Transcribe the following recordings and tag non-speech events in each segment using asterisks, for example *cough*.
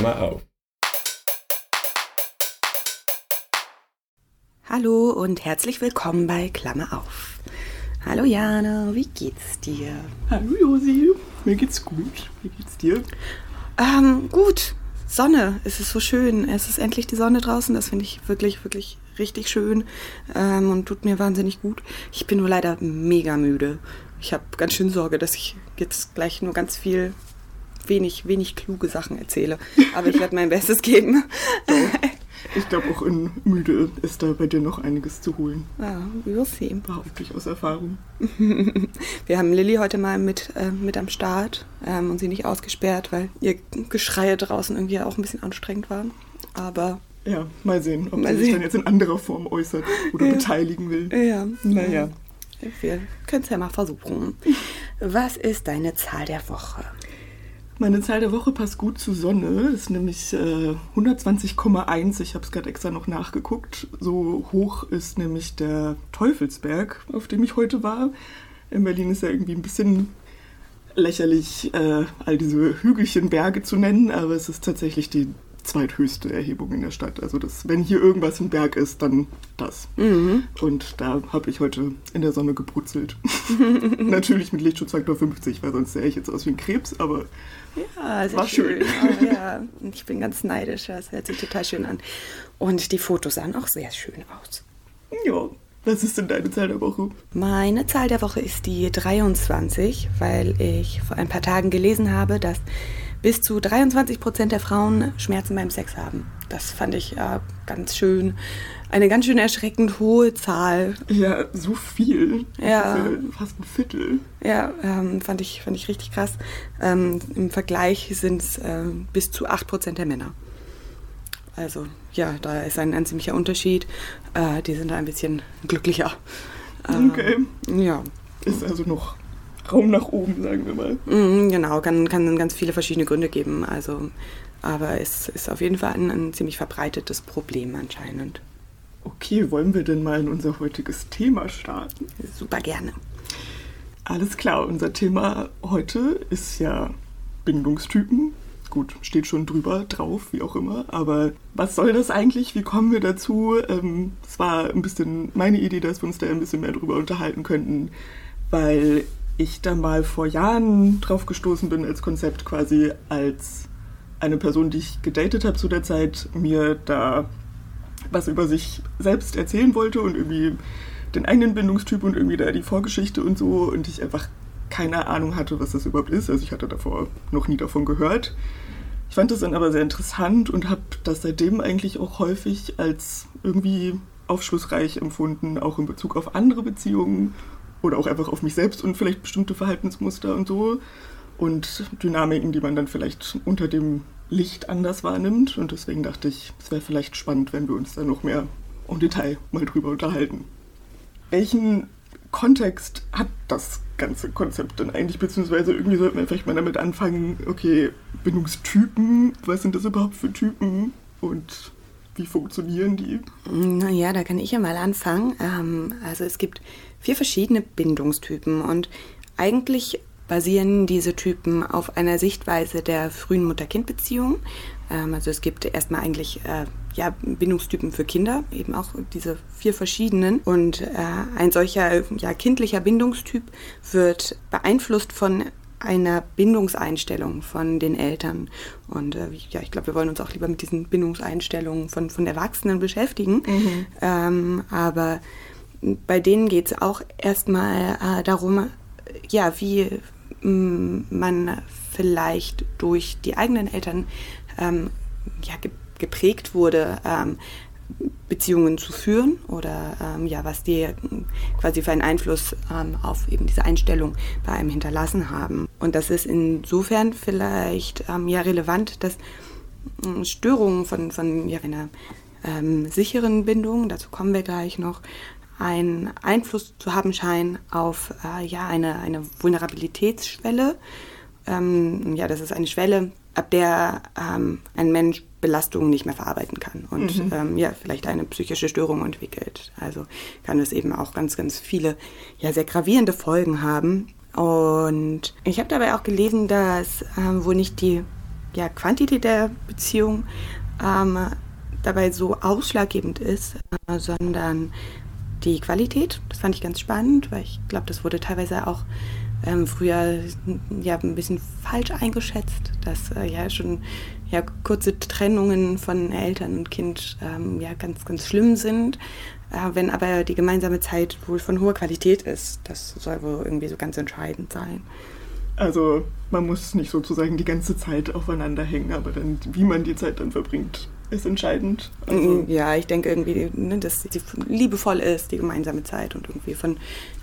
Klammer auf. Hallo und herzlich willkommen bei Klammer auf. Hallo Jana, wie geht's dir? Hallo Josi, mir geht's gut. Wie geht's dir? Ähm, gut. Sonne, es ist so schön. Es ist endlich die Sonne draußen. Das finde ich wirklich, wirklich richtig schön ähm, und tut mir wahnsinnig gut. Ich bin nur leider mega müde. Ich habe ganz schön Sorge, dass ich jetzt gleich nur ganz viel wenig, wenig kluge Sachen erzähle. Aber ich werde mein Bestes geben. Ich glaube, auch in Müde ist da bei dir noch einiges zu holen. Ja, we'll see. Behaupte ich aus Erfahrung. *laughs* Wir haben Lilly heute mal mit, äh, mit am Start ähm, und sie nicht ausgesperrt, weil ihr Geschreie draußen irgendwie auch ein bisschen anstrengend war. Aber Ja, mal sehen, ob Mal sie sich dann jetzt in anderer Form äußert oder Ja. beteiligen will. ja, Naja. Wir können es ja mal versuchen. *laughs* Was ist deine Zahl der Woche? Meine Zahl der Woche passt gut zu Sonne, ist nämlich äh, 120,1. Ich habe es gerade extra noch nachgeguckt. So hoch ist nämlich der Teufelsberg, auf dem ich heute war. In Berlin ist ja irgendwie ein bisschen lächerlich, äh, all diese Hügelchen Berge zu nennen, aber es ist tatsächlich die zweithöchste Erhebung in der Stadt. Also das, wenn hier irgendwas ein Berg ist, dann das. Mhm. Und da habe ich heute in der Sonne gebrutzelt. *laughs* Natürlich mit Lichtschutzfaktor 50, weil sonst sähe ich jetzt aus wie ein Krebs, aber Ja, War schön. Oh, ja, ich bin ganz neidisch. Das hört sich total schön an. Und die Fotos sahen auch sehr schön aus. ja. Was ist denn deine Zahl der Woche? Meine Zahl der Woche ist die 23, weil ich vor ein paar Tagen gelesen habe, dass bis zu 23 Prozent der Frauen Schmerzen beim Sex haben. Das fand ich ja ganz schön. Eine ganz schön erschreckend hohe Zahl. Ja, so viel. Ja. fast ein Viertel. Ja, ähm, fand, ich, fand ich richtig krass. Ähm, Im Vergleich sind es ähm, bis zu 8 Prozent der Männer. Also ja, da ist ein, ein ziemlicher Unterschied. Äh, die sind da ein bisschen glücklicher. Ähm, Okay. Ja, Ist also noch Raum nach oben, sagen wir mal. Mhm, genau, kann, kann ganz viele verschiedene Gründe geben. Also, aber es ist auf jeden Fall ein, ein ziemlich verbreitetes Problem anscheinend. Okay, wollen wir denn mal in unser heutiges Thema starten? Super gerne. Alles klar, unser Thema heute ist ja Bindungstypen. Gut, steht schon drüber, drauf, wie auch immer. Aber was soll das eigentlich? Wie kommen wir dazu? Ähm, Es war ein bisschen meine Idee, dass wir uns da ein bisschen mehr drüber unterhalten könnten, weil ich da mal vor Jahren drauf gestoßen bin als Konzept quasi als eine Person, die ich gedatet habe zu der Zeit, mir da was über sich selbst erzählen wollte und irgendwie den eigenen Bindungstyp und irgendwie da die Vorgeschichte und so und ich einfach keine Ahnung hatte, was das überhaupt ist. Also ich hatte davor noch nie davon gehört. Ich fand das dann aber sehr interessant und habe das seitdem eigentlich auch häufig als irgendwie aufschlussreich empfunden, auch in Bezug auf andere Beziehungen oder auch einfach auf mich selbst und vielleicht bestimmte Verhaltensmuster und so und Dynamiken, die man dann vielleicht unter dem Licht anders wahrnimmt. Und deswegen dachte ich, es wäre vielleicht spannend, wenn wir uns da noch mehr im Detail mal drüber unterhalten. Welchen Kontext hat das ganze Konzept denn eigentlich? Beziehungsweise irgendwie sollten wir vielleicht mal damit anfangen, okay, Bindungstypen, was sind das überhaupt für Typen und wie funktionieren die? Naja, da kann ich ja mal anfangen. Ähm, also es gibt vier verschiedene Bindungstypen und eigentlich basieren diese Typen auf einer Sichtweise der frühen Mutter-Kind-Beziehung. Ähm, also es gibt erstmal eigentlich äh, ja, Bindungstypen für Kinder, eben auch diese vier verschiedenen. Und äh, ein solcher ja, kindlicher Bindungstyp wird beeinflusst von einer Bindungseinstellung von den Eltern. Und äh, ja, ich glaube, wir wollen uns auch lieber mit diesen Bindungseinstellungen von, von Erwachsenen beschäftigen. Ähm, aber bei denen geht es auch erstmal äh, darum, ja, wie man vielleicht durch die eigenen Eltern ähm, ja, ge geprägt wurde, ähm, Beziehungen zu führen oder ähm, ja, was die quasi für einen Einfluss ähm, auf eben diese Einstellung bei einem hinterlassen haben. Und das ist insofern vielleicht ähm, ja relevant, dass Störungen von, von ja, einer ähm, sicheren Bindung, dazu kommen wir gleich noch, einen Einfluss zu haben scheinen auf äh, ja, eine, eine Vulnerabilitätsschwelle. Ähm, ja, das ist eine Schwelle, ab der ähm, ein Mensch Belastungen nicht mehr verarbeiten kann und Mhm. ähm, ja, vielleicht eine psychische Störung entwickelt. Also kann es eben auch ganz, ganz viele ja, sehr gravierende Folgen haben. Und ich habe dabei auch gelesen, dass ähm, wohl nicht die ja, Quantität der Beziehung ähm, dabei so ausschlaggebend ist, äh, sondern die Qualität. Das fand ich ganz spannend, weil ich glaube, das wurde teilweise auch ähm, früher ja ein bisschen falsch eingeschätzt, dass äh, ja schon ja kurze Trennungen von Eltern und Kind ähm, ja ganz ganz schlimm sind. Äh, wenn aber die gemeinsame Zeit wohl von hoher Qualität ist, das soll wohl irgendwie so ganz entscheidend sein. Also man muss nicht sozusagen die ganze Zeit aufeinander hängen, aber dann, wie man die Zeit dann verbringt, ist entscheidend. Also ja, ich denke irgendwie, ne, dass sie liebevoll ist, die gemeinsame Zeit und irgendwie von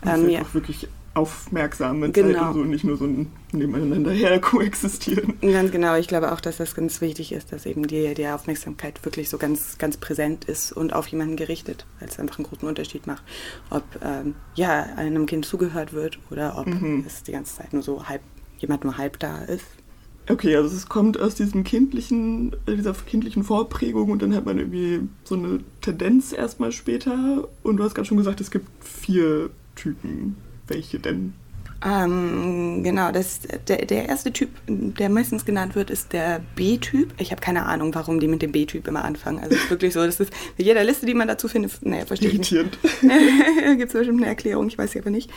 ähm, ja. auch wirklich aufmerksame genau. Zeit und so, nicht nur so ein nebeneinander her *laughs* koexistieren. Ganz genau, ich glaube auch, dass das ganz wichtig ist, dass eben die, die Aufmerksamkeit wirklich so ganz, ganz präsent ist und auf jemanden gerichtet, weil es einfach einen großen Unterschied macht, ob ähm, ja einem Kind zugehört wird oder ob mhm. es die ganze Zeit nur so halb, jemand nur halb da ist. Okay, also es kommt aus diesem kindlichen, äh, dieser kindlichen Vorprägung und dann hat man irgendwie so eine Tendenz erstmal später. Und du hast gerade schon gesagt, es gibt vier Typen. Welche denn? Ähm, genau, das, der, der erste Typ, der meistens genannt wird, ist der B-Typ. Ich habe keine Ahnung, warum die mit dem B-Typ immer anfangen. Also es ist wirklich so, das ist mit jeder Liste, die man dazu findet, naja, verstehe ich nicht. *laughs* Gibt es bestimmt eine Erklärung, ich weiß sie aber nicht.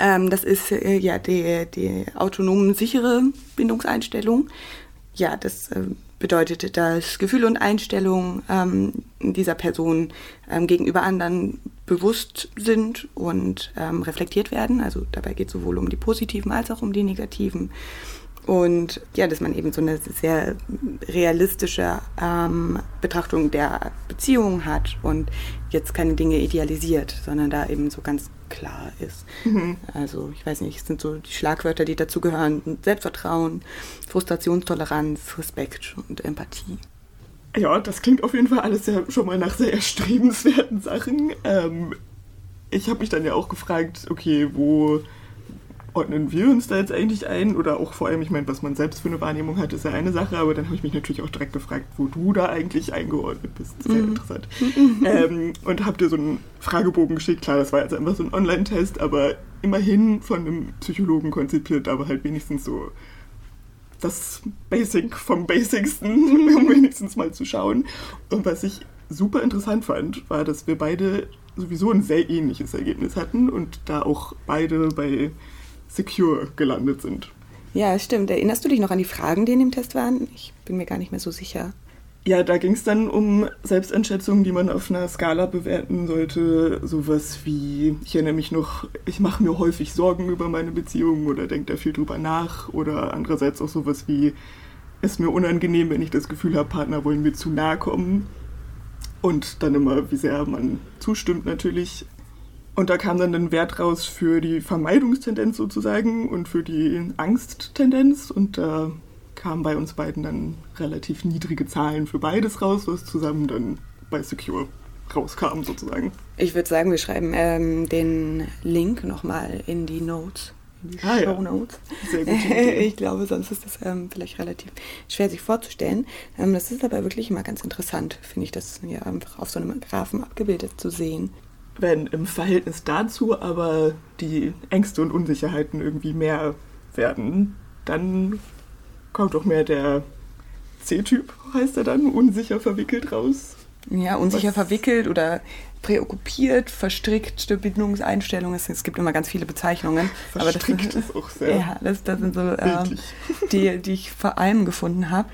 Ähm, das ist äh, ja die, die autonom sichere Bindungseinstellung. Ja, das äh, bedeutet, dass Gefühle und Einstellungen ähm, dieser Person ähm, gegenüber anderen bewusst sind und ähm, reflektiert werden. Also dabei geht es sowohl um die positiven als auch um die negativen. Und ja, dass man eben so eine sehr realistische ähm, Betrachtung der Beziehung hat und jetzt keine Dinge idealisiert, sondern da eben so ganz klar ist. Mhm. Also ich weiß nicht, es sind so die Schlagwörter, die dazugehören. Selbstvertrauen, Frustrationstoleranz, Respekt und Empathie. Ja, das klingt auf jeden Fall alles ja schon mal nach sehr erstrebenswerten Sachen. Ähm, ich habe mich dann ja auch gefragt, okay, wo ordnen wir uns da jetzt eigentlich ein? Oder auch vor allem, ich meine, was man selbst für eine Wahrnehmung hat, ist ja eine Sache, aber dann habe ich mich natürlich auch direkt gefragt, wo du da eigentlich eingeordnet bist. Sehr mhm. interessant. ähm, und habe dir so einen Fragebogen geschickt. Klar, das war jetzt einfach so ein Online-Test, aber immerhin von einem Psychologen konzipiert, aber halt wenigstens so das Basic vom Basicsten, *laughs* um wenigstens mal zu schauen. Und was ich super interessant fand, war, dass wir beide sowieso ein sehr ähnliches Ergebnis hatten und da auch beide bei Secure gelandet sind. Ja, stimmt. Erinnerst du dich noch an die Fragen, die in dem Test waren? Ich bin mir gar nicht mehr so sicher. Ja, da ging es dann um Selbsteinschätzungen, die man auf einer Skala bewerten sollte. Sowas wie, ich erinnere mich noch, ich mache mir häufig Sorgen über meine Beziehung oder denke da viel drüber nach. Oder andererseits auch sowas wie, es ist mir unangenehm, wenn ich das Gefühl habe, Partner wollen mir zu nahe kommen. Und dann immer, wie sehr man zustimmt natürlich. Und da kam dann ein Wert raus für die Vermeidungstendenz sozusagen und für die Angsttendenz. Und da kamen bei uns beiden dann relativ niedrige Zahlen für beides raus, was zusammen dann bei Secure rauskam sozusagen. Ich würde sagen, wir schreiben ähm, den Link nochmal in die Notes. In die ah, Show Notes. Ja. Sehr gut. *laughs* ich glaube, sonst ist das ähm, vielleicht relativ schwer sich vorzustellen. Ähm, das ist aber wirklich immer ganz interessant, finde ich, das ja einfach auf so einem Graphen abgebildet zu sehen. Wenn im Verhältnis dazu aber die Ängste und Unsicherheiten irgendwie mehr werden, dann kommt doch mehr der C-Typ, heißt er dann, unsicher verwickelt raus. Ja, unsicher Was? verwickelt oder präokkupiert, verstrickt, Bindungseinstellungen. Es, es gibt immer ganz viele Bezeichnungen. Verstrickt aber das, *laughs* ist auch sehr. Ja, das, das sind so äh, *laughs* die, die ich vor allem gefunden habe.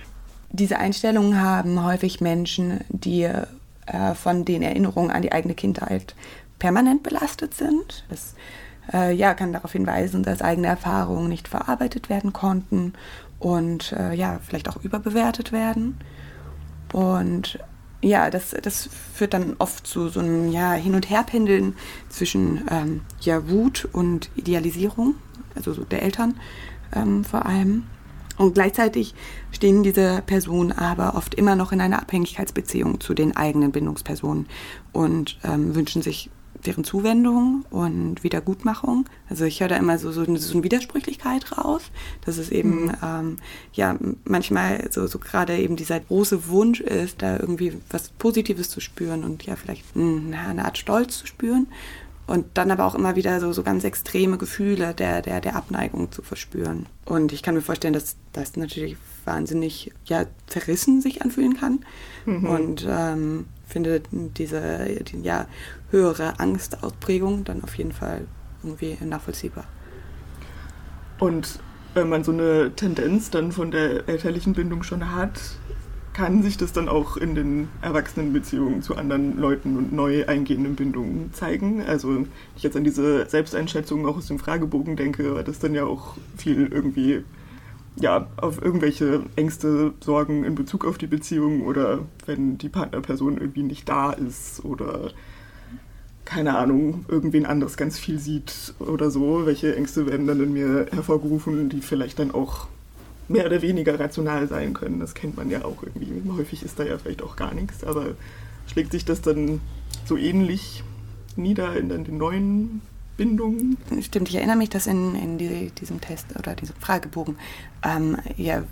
Diese Einstellungen haben häufig Menschen, die äh, von den Erinnerungen an die eigene Kindheit permanent belastet sind. Das äh, ja, kann darauf hinweisen, dass eigene Erfahrungen nicht verarbeitet werden konnten und äh, ja, vielleicht auch überbewertet werden. Und ja, das, das führt dann oft zu so einem ja, Hin- und Herpendeln zwischen ähm, ja, Wut und Idealisierung, also so der Eltern ähm, vor allem. Und gleichzeitig stehen diese Personen aber oft immer noch in einer Abhängigkeitsbeziehung zu den eigenen Bindungspersonen und ähm, wünschen sich deren Zuwendung und Wiedergutmachung. Also ich höre da immer so, so, eine, so eine Widersprüchlichkeit raus, dass es eben mhm. ähm, ja manchmal so, so gerade eben dieser große Wunsch ist, da irgendwie was Positives zu spüren und ja vielleicht na, eine Art Stolz zu spüren. Und dann aber auch immer wieder so, so ganz extreme Gefühle der, der, der Abneigung zu verspüren. Und ich kann mir vorstellen, dass das natürlich wahnsinnig ja, zerrissen sich anfühlen kann. Mhm. Und ähm, finde diese die, ja, höhere Angstausprägung dann auf jeden Fall irgendwie nachvollziehbar. Und wenn man so eine Tendenz dann von der elterlichen Bindung schon hat, kann sich das dann auch in den Erwachsenenbeziehungen zu anderen Leuten und neu eingehenden Bindungen zeigen. Also ich jetzt an diese Selbsteinschätzung auch aus dem Fragebogen denke, war das dann ja auch viel irgendwie ja, auf irgendwelche Ängste, Sorgen in Bezug auf die Beziehung oder wenn die Partnerperson irgendwie nicht da ist oder keine Ahnung, irgendwen anderes ganz viel sieht oder so. Welche Ängste werden dann in mir hervorgerufen, die vielleicht dann auch mehr oder weniger rational sein können. Das kennt man ja auch irgendwie. Häufig ist da ja vielleicht auch gar nichts, aber schlägt sich das dann so ähnlich nieder in den neuen Bindungen? Stimmt, ich erinnere mich, dass in, in die, diesem Test oder diesem Fragebogen ähm, ja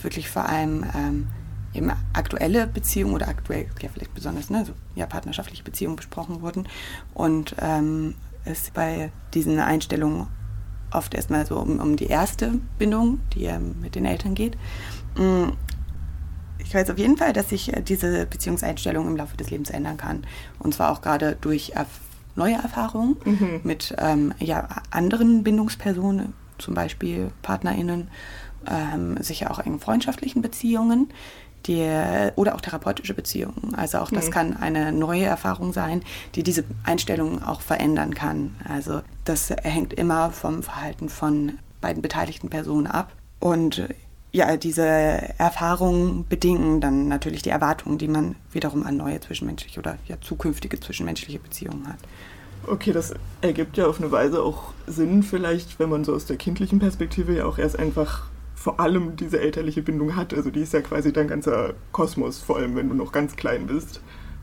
wirklich vor allem ähm, eben aktuelle Beziehungen oder aktuell, ja vielleicht besonders, ne, so, ja, partnerschaftliche Beziehungen besprochen wurden und ähm, es bei diesen Einstellungen oft erstmal so um, um die erste Bindung, die ja mit den Eltern geht. Mm, ich weiß auf jeden Fall, dass sich äh, diese Beziehungseinstellung im Laufe des Lebens ändern kann. Und zwar auch gerade durch neue Erfahrungen mhm. mit ähm, ja, anderen Bindungspersonen, zum Beispiel PartnerInnen, ähm, sicher auch in freundschaftlichen Beziehungen die, oder auch therapeutische Beziehungen. Also auch das mhm. kann eine neue Erfahrung sein, die diese Einstellung auch verändern kann. Also das hängt immer vom Verhalten von beiden beteiligten Personen ab. Und ja, diese Erfahrungen bedingen dann natürlich die Erwartungen, die man wiederum an neue zwischenmenschliche oder ja, zukünftige zwischenmenschliche Beziehungen hat. Okay, das ergibt ja auf eine Weise auch Sinn, vielleicht, wenn man so aus der kindlichen Perspektive ja auch erst einfach vor allem diese elterliche Bindung hat. Also die ist ja quasi dein ganzer Kosmos, vor allem wenn du noch ganz klein bist.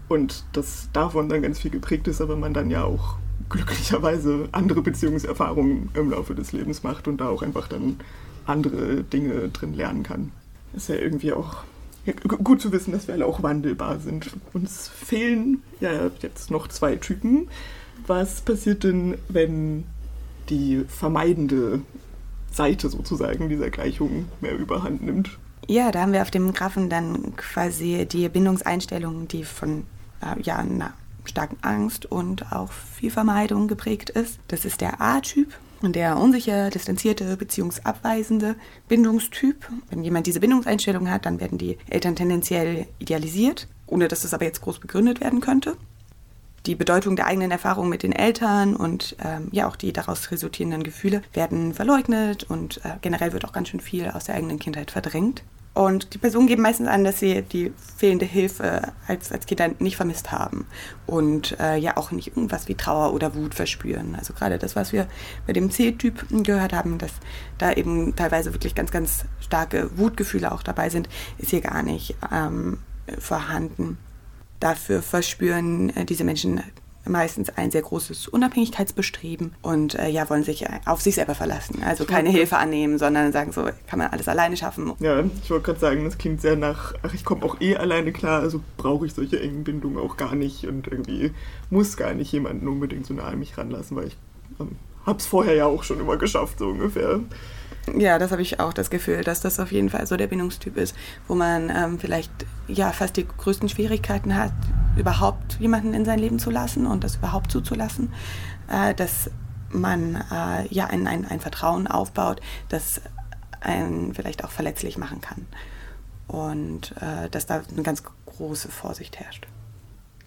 Und das davon dann ganz viel geprägt ist, aber man dann ja auch glücklicherweise andere Beziehungserfahrungen im Laufe des Lebens macht und da auch einfach dann andere Dinge drin lernen kann. Ist ja irgendwie auch gut zu wissen, dass wir alle auch wandelbar sind. Uns fehlen ja jetzt noch zwei Typen. Was passiert denn, wenn die vermeidende Seite sozusagen dieser Gleichung mehr überhand nimmt. Ja, da haben wir auf dem Graphen dann quasi die Bindungseinstellung, die von äh, ja, einer starken Angst und auch viel Vermeidung geprägt ist. Das ist der A-Typ. Der unsicher, distanzierte, beziehungsabweisende Bindungstyp. Wenn jemand diese Bindungseinstellung hat, dann werden die Eltern tendenziell idealisiert, ohne dass das aber jetzt groß begründet werden könnte die Bedeutung der eigenen Erfahrungen mit den Eltern und ähm, ja auch die daraus resultierenden Gefühle werden verleugnet und äh, generell wird auch ganz schön viel aus der eigenen Kindheit verdrängt. Und die Personen geben meistens an, dass sie die fehlende Hilfe als, als Kinder nicht vermisst haben und äh, ja auch nicht irgendwas wie Trauer oder Wut verspüren. Also gerade das, was wir bei dem C-Typ gehört haben, dass da eben teilweise wirklich ganz, ganz starke Wutgefühle auch dabei sind, ist hier gar nicht ähm, vorhanden. Dafür verspüren äh, diese Menschen meistens ein sehr großes Unabhängigkeitsbestreben und äh, ja, wollen sich auf sich selber verlassen. Also keine Hilfe annehmen, sondern sagen so, kann man alles alleine schaffen. Ja, ich wollte gerade sagen, das klingt sehr nach, ach, ich komme auch eh alleine klar, also brauche ich solche engen Bindungen auch gar nicht und irgendwie muss gar nicht jemanden unbedingt so nah an mich ranlassen, weil ich ähm, habe es vorher ja auch schon immer geschafft, so ungefähr. Ja, das habe ich auch das Gefühl, dass das auf jeden Fall so der Bindungstyp ist, wo man ähm, vielleicht ja fast die größten Schwierigkeiten hat, überhaupt jemanden in sein Leben zu lassen und das überhaupt zuzulassen, äh, dass man äh, ja ein, ein, ein Vertrauen aufbaut, das einen vielleicht auch verletzlich machen kann. Und äh, dass da eine ganz große Vorsicht herrscht.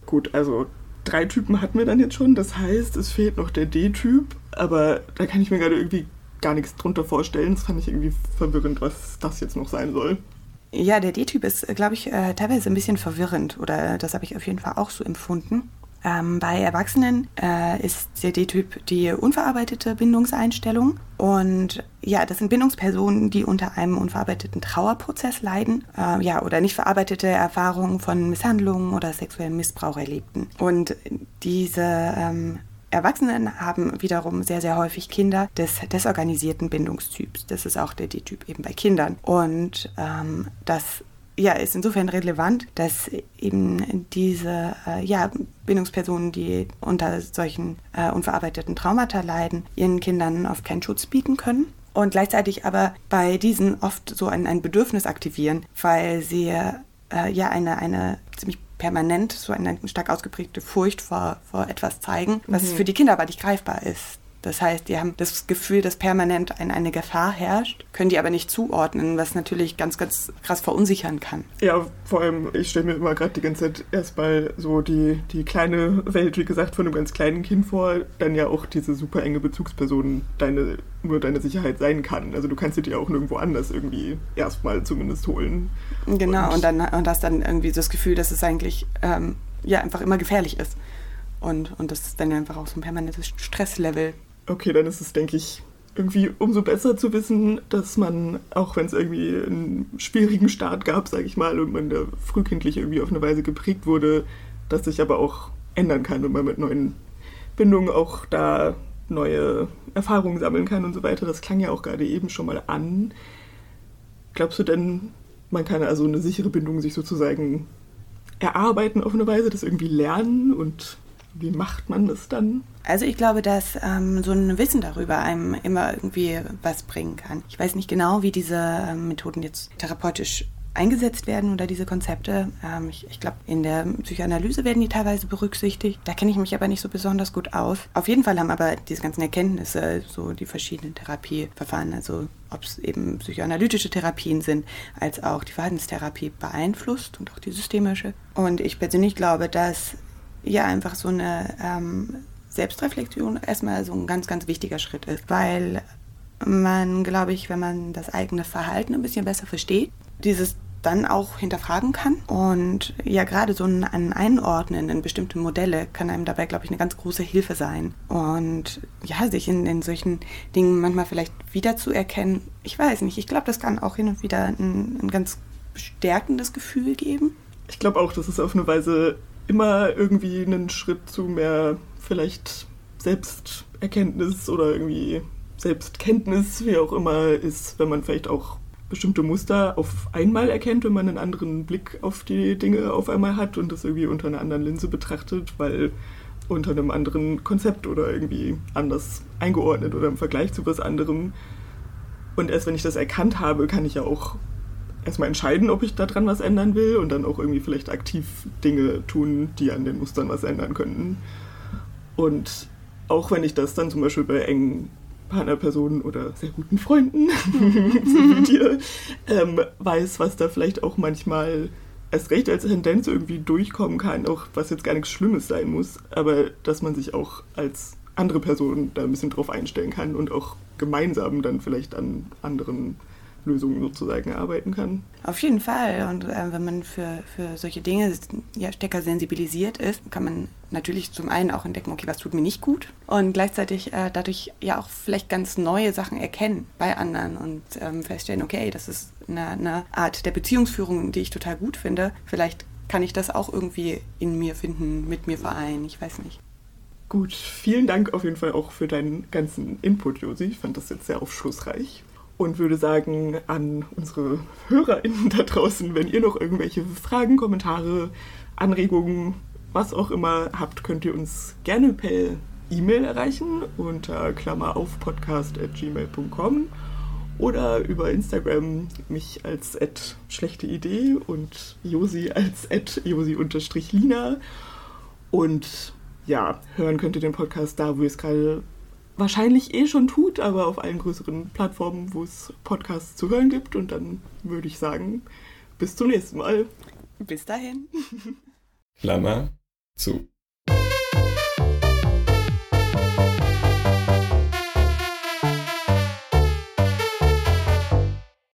Gut, also drei Typen hatten wir dann jetzt schon. Das heißt, es fehlt noch der D-Typ. Aber da kann ich mir gerade irgendwie gar nichts drunter vorstellen. Das fand ich irgendwie verwirrend, was das jetzt noch sein soll. Ja, der D-Typ ist, glaube ich, äh, teilweise ein bisschen verwirrend oder das habe ich auf jeden Fall auch so empfunden. Ähm, bei Erwachsenen äh, ist der D-Typ die unverarbeitete Bindungseinstellung. Und ja, das sind Bindungspersonen, die unter einem unverarbeiteten Trauerprozess leiden, äh, ja, oder nicht verarbeitete Erfahrungen von Misshandlungen oder sexuellem Missbrauch erlebten. Und diese ähm, Erwachsenen haben wiederum sehr, sehr häufig Kinder des desorganisierten Bindungstyps. Das ist auch der D-Typ eben bei Kindern. Und ähm, das ja, ist insofern relevant, dass eben diese äh, ja, Bindungspersonen, die unter solchen äh, unverarbeiteten Traumata leiden, ihren Kindern oft keinen Schutz bieten können. Und gleichzeitig aber bei diesen oft so ein, ein Bedürfnis aktivieren, weil sie äh, ja eine, eine ziemlich permanent so eine stark ausgeprägte Furcht vor, vor etwas zeigen, was mhm. für die Kinder aber nicht greifbar ist. Das heißt, die haben das Gefühl, dass permanent ein, eine Gefahr herrscht, können die aber nicht zuordnen, was natürlich ganz, ganz krass verunsichern kann. Ja, vor allem, ich stelle mir immer gerade die ganze Zeit erstmal so die, die kleine Welt, wie gesagt, von einem ganz kleinen Kind vor, dann ja auch diese super enge Bezugsperson deine, nur deine Sicherheit sein kann. Also du kannst sie dir auch nirgendwo anders irgendwie erstmal zumindest holen. Genau, und, und dann und hast dann irgendwie das Gefühl, dass es eigentlich ähm, ja einfach immer gefährlich ist. Und, und das ist dann einfach auch so ein permanentes Stresslevel okay, dann ist es, denke ich, irgendwie umso besser zu wissen, dass man, auch wenn es irgendwie einen schwierigen Start gab, sage ich mal, und man da frühkindlich irgendwie auf eine Weise geprägt wurde, dass sich aber auch ändern kann und man mit neuen Bindungen auch da neue Erfahrungen sammeln kann und so weiter. Das klang ja auch gerade eben schon mal an. Glaubst du denn, man kann also eine sichere Bindung sich sozusagen erarbeiten auf eine Weise, das irgendwie lernen und wie macht man das dann? Also ich glaube, dass ähm, so ein Wissen darüber einem immer irgendwie was bringen kann. Ich weiß nicht genau, wie diese ähm, Methoden jetzt therapeutisch eingesetzt werden oder diese Konzepte. Ähm, ich, ich glaube, in der Psychoanalyse werden die teilweise berücksichtigt. Da kenne ich mich aber nicht so besonders gut aus. Auf jeden Fall haben aber diese ganzen Erkenntnisse, so die verschiedenen Therapieverfahren, also ob es eben psychoanalytische Therapien sind, als auch die Verhaltenstherapie beeinflusst und auch die systemische. Und ich persönlich glaube, dass ja einfach so eine ähm, Selbstreflexion erstmal so ein ganz, ganz wichtiger Schritt ist, weil man, glaube ich, wenn man das eigene Verhalten ein bisschen besser versteht, dieses dann auch hinterfragen kann. Und ja, gerade so ein, ein Einordnen in bestimmte Modelle kann einem dabei, glaube ich, eine ganz große Hilfe sein. Und ja, sich in, in solchen Dingen manchmal vielleicht wiederzuerkennen, ich weiß nicht, ich glaube, das kann auch hin und wieder ein, ein ganz bestärkendes Gefühl geben. Ich glaube auch, dass es auf eine Weise immer irgendwie einen Schritt zu mehr vielleicht Selbsterkenntnis oder irgendwie Selbstkenntnis, wie auch immer, ist, wenn man vielleicht auch bestimmte Muster auf einmal erkennt, wenn man einen anderen Blick auf die Dinge auf einmal hat und das irgendwie unter einer anderen Linse betrachtet, weil unter einem anderen Konzept oder irgendwie anders eingeordnet oder im Vergleich zu was anderem. Und erst wenn ich das erkannt habe, kann ich ja auch erstmal entscheiden, ob ich daran was ändern will und dann auch irgendwie vielleicht aktiv Dinge tun, die an den Mustern was ändern könnten. Und auch wenn ich das dann zum Beispiel bei engen Partnerpersonen oder sehr guten Freunden, *laughs* so wie dir, ähm, weiß, was da vielleicht auch manchmal erst recht als Tendenz irgendwie durchkommen kann, auch was jetzt gar nichts Schlimmes sein muss, aber dass man sich auch als andere Person da ein bisschen drauf einstellen kann und auch gemeinsam dann vielleicht an anderen Lösungen sozusagen arbeiten kann. Auf jeden Fall. Und äh, wenn man für, für solche Dinge ja, stärker sensibilisiert ist, kann man natürlich zum einen auch entdecken, okay, was tut mir nicht gut und gleichzeitig äh, dadurch ja auch vielleicht ganz neue Sachen erkennen bei anderen und ähm, feststellen, okay, das ist eine, eine Art der Beziehungsführung, die ich total gut finde. Vielleicht kann ich das auch irgendwie in mir finden, mit mir vereinen, ich weiß nicht. Gut, vielen Dank auf jeden Fall auch für deinen ganzen Input, Josi. Ich fand das jetzt sehr aufschlussreich und würde sagen an unsere HörerInnen da draußen, wenn ihr noch irgendwelche Fragen, Kommentare, Anregungen, was auch immer habt, könnt ihr uns gerne per E-Mail erreichen unter Klammer auf podcast.gmail.com oder über Instagram mich als schlechte Idee und Josi als Josi-Lina. Und ja, hören könnt ihr den Podcast da, wo ihr es gerade wahrscheinlich eh schon tut, aber auf allen größeren Plattformen, wo es Podcasts zu hören gibt. Und dann würde ich sagen, bis zum nächsten Mal. Bis dahin. Klammer zu.